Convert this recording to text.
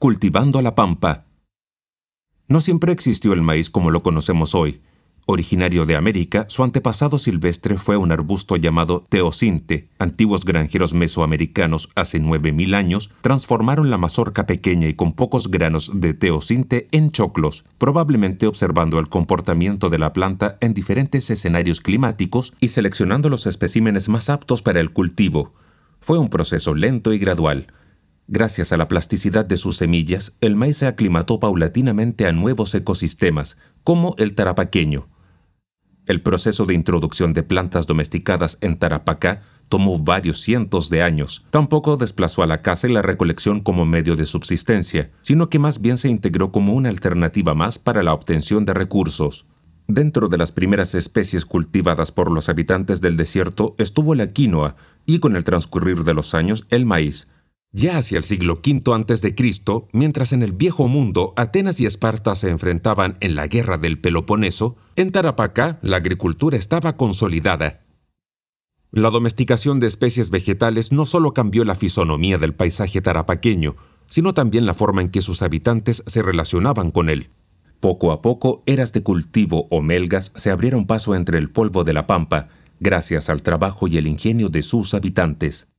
Cultivando la pampa. No siempre existió el maíz como lo conocemos hoy. Originario de América, su antepasado silvestre fue un arbusto llamado teocinte. Antiguos granjeros mesoamericanos, hace 9.000 años, transformaron la mazorca pequeña y con pocos granos de teocinte en choclos, probablemente observando el comportamiento de la planta en diferentes escenarios climáticos y seleccionando los especímenes más aptos para el cultivo. Fue un proceso lento y gradual. Gracias a la plasticidad de sus semillas, el maíz se aclimató paulatinamente a nuevos ecosistemas, como el tarapaqueño. El proceso de introducción de plantas domesticadas en Tarapacá tomó varios cientos de años. Tampoco desplazó a la caza y la recolección como medio de subsistencia, sino que más bien se integró como una alternativa más para la obtención de recursos. Dentro de las primeras especies cultivadas por los habitantes del desierto estuvo la quinoa y con el transcurrir de los años el maíz, ya hacia el siglo V a.C., mientras en el viejo mundo Atenas y Esparta se enfrentaban en la guerra del Peloponeso, en Tarapacá la agricultura estaba consolidada. La domesticación de especies vegetales no solo cambió la fisonomía del paisaje tarapaqueño, sino también la forma en que sus habitantes se relacionaban con él. Poco a poco, eras de cultivo o melgas se abrieron paso entre el polvo de la pampa, gracias al trabajo y el ingenio de sus habitantes.